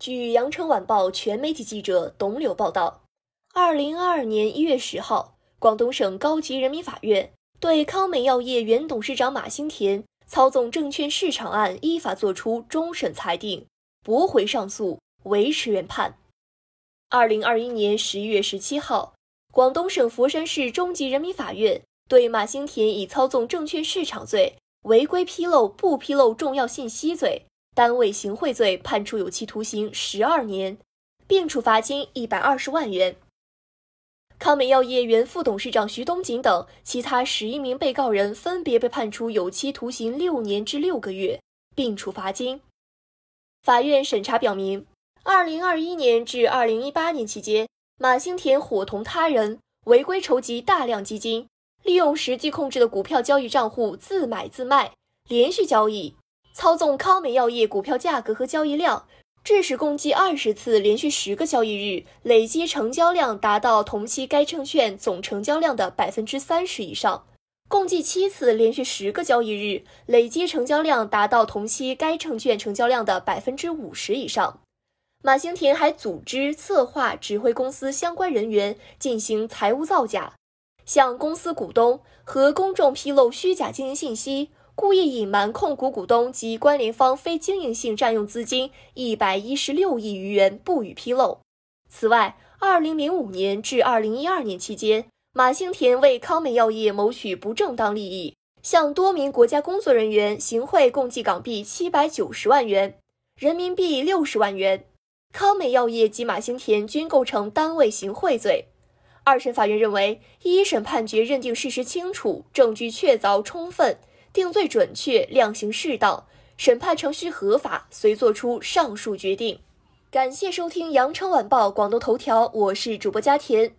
据羊城晚报全媒体记者董柳报道，二零二二年一月十号，广东省高级人民法院对康美药业原董事长马兴田操纵证券市场案依法作出终审裁定，驳回上诉，维持原判。二零二一年十一月十七号，广东省佛山市中级人民法院对马兴田以操纵证券市场罪、违规披露不披露重要信息罪、单位行贿罪判处有期徒刑十二年，并处罚金一百二十万元。康美药业原副董事长徐东锦等其他十一名被告人分别被判处有期徒刑六年至六个月，并处罚金。法院审查表明。二零二一年至二零一八年期间，马兴田伙同他人违规筹集大量基金，利用实际控制的股票交易账户自买自卖，连续交易，操纵康美药业股票价格和交易量，致使共计二十次连续十个交易日累计成交量达到同期该证券总成交量的百分之三十以上；共计七次连续十个交易日累计成交量达到同期该证券成交量的百分之五十以上。马兴田还组织、策划、指挥公司相关人员进行财务造假，向公司股东和公众披露虚假经营信息，故意隐瞒控股股东及关联方非经营性占用资金一百一十六亿余元不予披露。此外，二零零五年至二零一二年期间，马兴田为康美药业谋取不正当利益，向多名国家工作人员行贿，共计港币七百九十万元，人民币六十万元。康美药业及马兴田均构成单位行贿罪。二审法院认为，一审判决认定事实清楚，证据确凿充分，定罪准确，量刑适当，审判程序合法，遂作出上述决定。感谢收听羊城晚报广东头条，我是主播佳田。